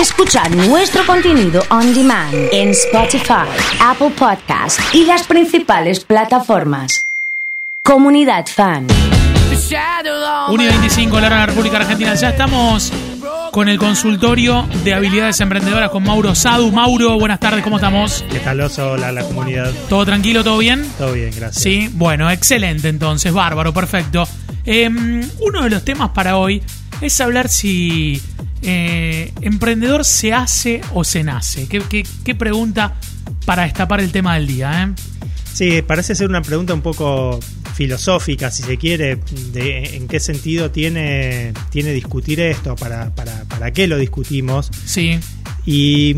Escuchar nuestro contenido on demand en Spotify, Apple Podcast y las principales plataformas. Comunidad Fan. 1 y 25 la hora de la República Argentina. Ya estamos con el consultorio de habilidades emprendedoras con Mauro Sadu. Mauro, buenas tardes, ¿cómo estamos? ¿Qué tal, Oso? Hola, la comunidad. ¿Todo tranquilo, todo bien? Todo bien, gracias. Sí, bueno, excelente entonces, bárbaro, perfecto. Em, uno de los temas para hoy es hablar si eh, emprendedor se hace o se nace. ¿Qué, qué, qué pregunta para destapar el tema del día? Eh? Sí, parece ser una pregunta un poco filosófica, si se quiere, de en qué sentido tiene, tiene discutir esto, para, para, para qué lo discutimos. Sí. Y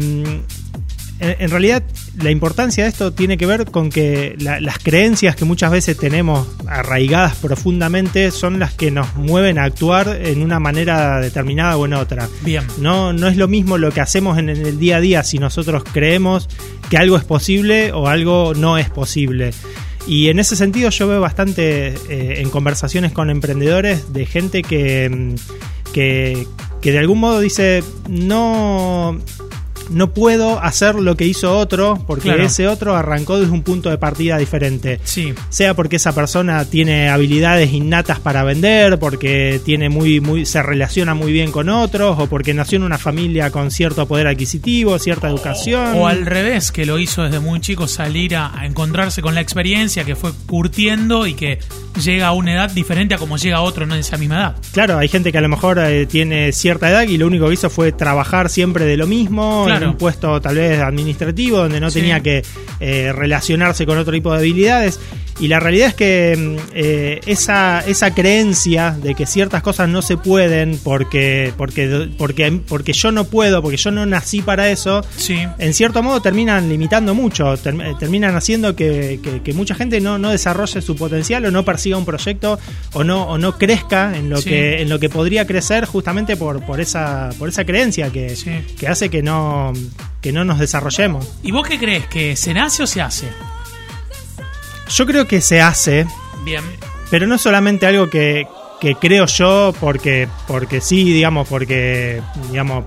en, realidad la importancia de esto tiene que ver con que la- las creencias que muchas veces tenemos arraigadas profundamente son las que nos mueven a actuar en una manera determinada o en otra. Bien. No, no es lo mismo lo que hacemos en, el día a día si nosotros creemos que algo es posible o algo no es posible. Y en ese sentido yo veo bastante eh, en conversaciones con emprendedores de gente que, mm, que, que de algún modo dice, no, no puedo hacer lo que hizo otro porque Claro. ese otro arrancó desde un punto de partida diferente Sí. sea porque esa persona tiene habilidades innatas para vender, porque tiene muy, muy, se relaciona muy bien con otros, o porque nació en una familia con cierto poder adquisitivo, cierta educación. O al revés, que lo hizo desde muy chico salir a, a encontrarse con la experiencia, que fue curtiendo y que llega a una edad diferente a como llega otro en esa misma edad. Claro, hay gente que a lo mejor eh, tiene cierta edad y lo único que hizo fue trabajar siempre de lo mismo, Claro. En un puesto tal vez administrativo, donde no Sí. tenía que eh, relacionarse con otro tipo de habilidades. Y la realidad es que mm, eh, esa, esa creencia de que ciertas cosas no se pueden porque, porque, porque, porque yo no puedo, porque yo no nací para eso, Sí. en cierto modo terminan limitando mucho, term- eh, terminan haciendo que, que- que mucha gente no, no desarrolle su potencial o no persiga un proyecto o no, o no crezca en lo, Sí. que, en lo que podría crecer justamente por, por, esa, por esa creencia que, Sí. que hace que no, que no nos desarrollemos. ¿Y vos qué crees? ¿Que se nace o se hace? Yo creo que se hace, Bien. pero no solamente algo que, que creo yo porque, porque sí, digamos, porque, digamos,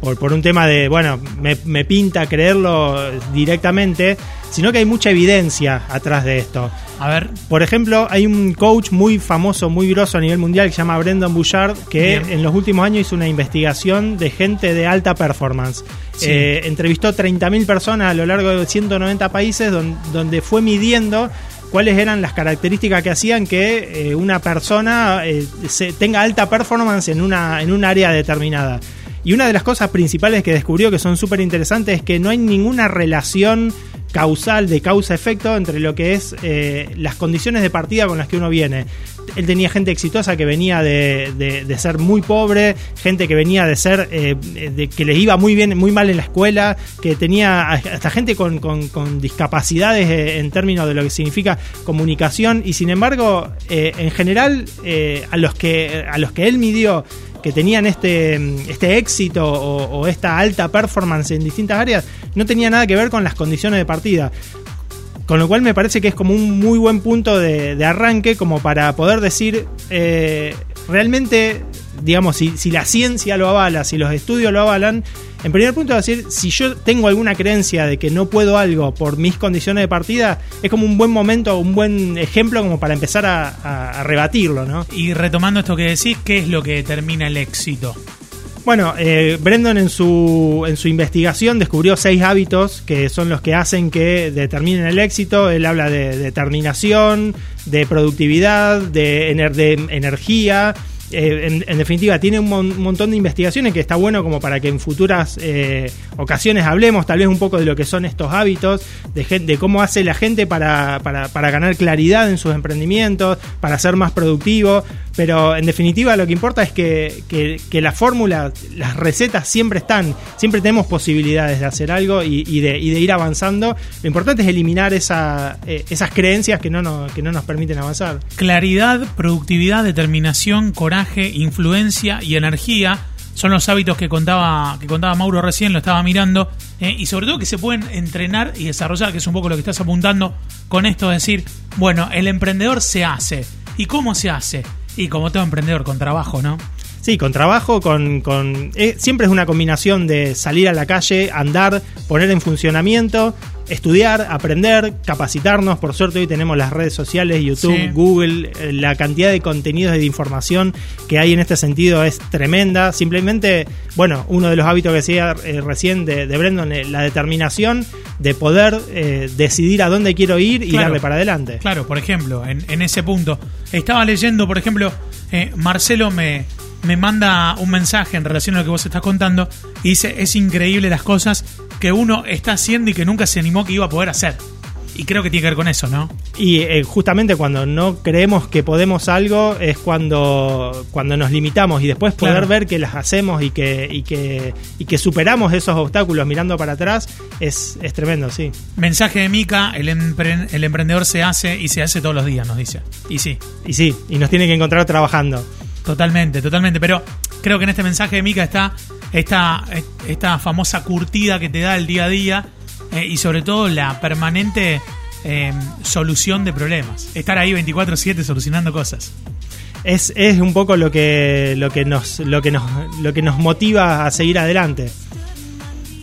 por, por un tema de, bueno, me, me pinta creerlo directamente, sino que hay mucha evidencia atrás de esto. A ver. Por ejemplo, hay un coach muy famoso, muy grosso a nivel mundial que se llama Brendan Bouchard, que Bien. en los últimos años hizo una investigación de gente de alta performance. Sí. Eh, entrevistó 30.000 personas a lo largo de 190 países don- donde fue midiendo cuáles eran las características que hacían que eh, una persona eh, se- tenga alta performance en, una, en un área determinada. Y una de las cosas principales que descubrió que son súper interesantes es que no hay ninguna relación causal de causa-efecto entre lo que es eh, las condiciones de partida con las que uno viene. Él tenía gente exitosa que venía de, de- ser muy pobre, gente que venía de ser eh, de que les iba muy bien, muy mal en la escuela, que tenía hasta gente con, con- discapacidades eh, en términos de lo que significa comunicación y sin embargo en general a los que a los que él midió que tenían este, este éxito o, o esta alta performance en distintas áreas no tenía nada que ver con las condiciones de partida. Con lo cual me parece que es como un muy buen punto de, arranque como para poder decir eh, realmente, digamos, si, si la ciencia lo avala, si los estudios lo avalan, en primer punto decir, si yo tengo alguna creencia de que no puedo algo por mis condiciones de partida, es como un buen momento, un buen ejemplo como para empezar a, a- a rebatirlo, ¿no? Y retomando esto que decís, ¿qué es lo que determina el éxito? Bueno, eh, Brendan en su, en su investigación descubrió seis hábitos que son los que hacen que determinen el éxito. Él habla de determinación, de productividad, de, ener- de energía. Eh, en, definitiva, tiene un, mon- montón de investigaciones que está bueno como para que en futuras eh, ocasiones hablemos tal vez un poco de lo que son estos hábitos, de, de cómo hace la gente para, para, para ganar claridad en sus emprendimientos, para ser más productivo. Pero en definitiva lo que importa es que, que- que la fórmula, las recetas siempre están, siempre tenemos posibilidades de hacer algo y, de, ir avanzando. Lo importante es eliminar esa, eh, esas creencias que no, nos, que no nos permiten avanzar. Claridad, productividad, determinación, coraje, influencia y energía son los hábitos que contaba, que contaba Mauro recién, lo estaba mirando, eh, y sobre todo que se pueden entrenar y desarrollar, que es un poco lo que estás apuntando con esto, de decir, bueno, el emprendedor se hace. ¿Y cómo se hace? Y como todo emprendedor, con trabajo, ¿no? Sí, con trabajo, con, con eh, siempre es una combinación de salir a la calle, andar, poner en funcionamiento, estudiar, aprender, capacitarnos. Por suerte hoy tenemos las redes sociales, YouTube, Sí. Google, eh, la cantidad de contenidos y de información que hay en este sentido es tremenda. Simplemente, bueno, uno de los hábitos que decía eh, recién de, de Brendan, la determinación de poder decidir a dónde quiero ir y Claro. darle para adelante. Claro, por ejemplo, en, en ese punto. Estaba leyendo, por ejemplo, eh, Marcelo me, me manda un mensaje en relación a lo que vos estás contando y dice, es increíble las cosas que uno está haciendo y que nunca se animó que iba a poder hacer. Y creo que tiene que ver con eso, ¿no? Y eh, justamente cuando no creemos que podemos algo es cuando, cuando nos limitamos y después poder Claro. ver que las hacemos y que, y que, y que superamos esos obstáculos mirando para atrás es, es tremendo, sí. Mensaje de Mica, el, empre- el emprendedor se hace y se hace todos los días, nos dice. Y sí, Y sí, y nos tiene que encontrar trabajando. Totalmente, totalmente. Pero creo que en este mensaje de Mica está esta, esta famosa curtida que te da el día a día eh, y sobre todo la permanente eh, solución de problemas. Estar ahí 24/7 solucionando cosas. Es, es un poco lo que, lo que nos, lo que nos, lo que nos motiva a seguir adelante.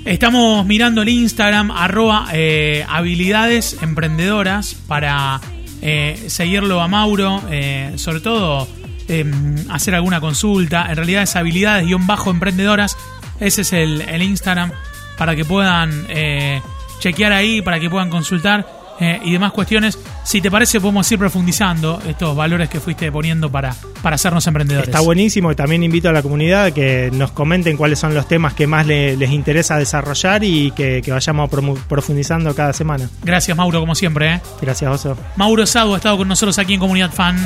Estamos mirando el Instagram, arroba eh, habilidades emprendedoras para eh, seguirlo a Mauro, eh, sobre todo eh, hacer alguna consulta. En realidad es habilidades-emprendedoras. Ese es el, el Instagram para que puedan eh, chequear ahí, para que puedan consultar eh, y demás cuestiones. Si te parece, podemos ir profundizando estos valores que fuiste poniendo para, para hacernos emprendedores. Está buenísimo y también invito a la comunidad a que nos comenten cuáles son los temas que más le- les interesa desarrollar y que, que vayamos profundizando cada semana. Gracias, Mauro, como siempre. ¿eh? Gracias, Oso. Mauro Sado ha estado con nosotros aquí en Comunidad Fan.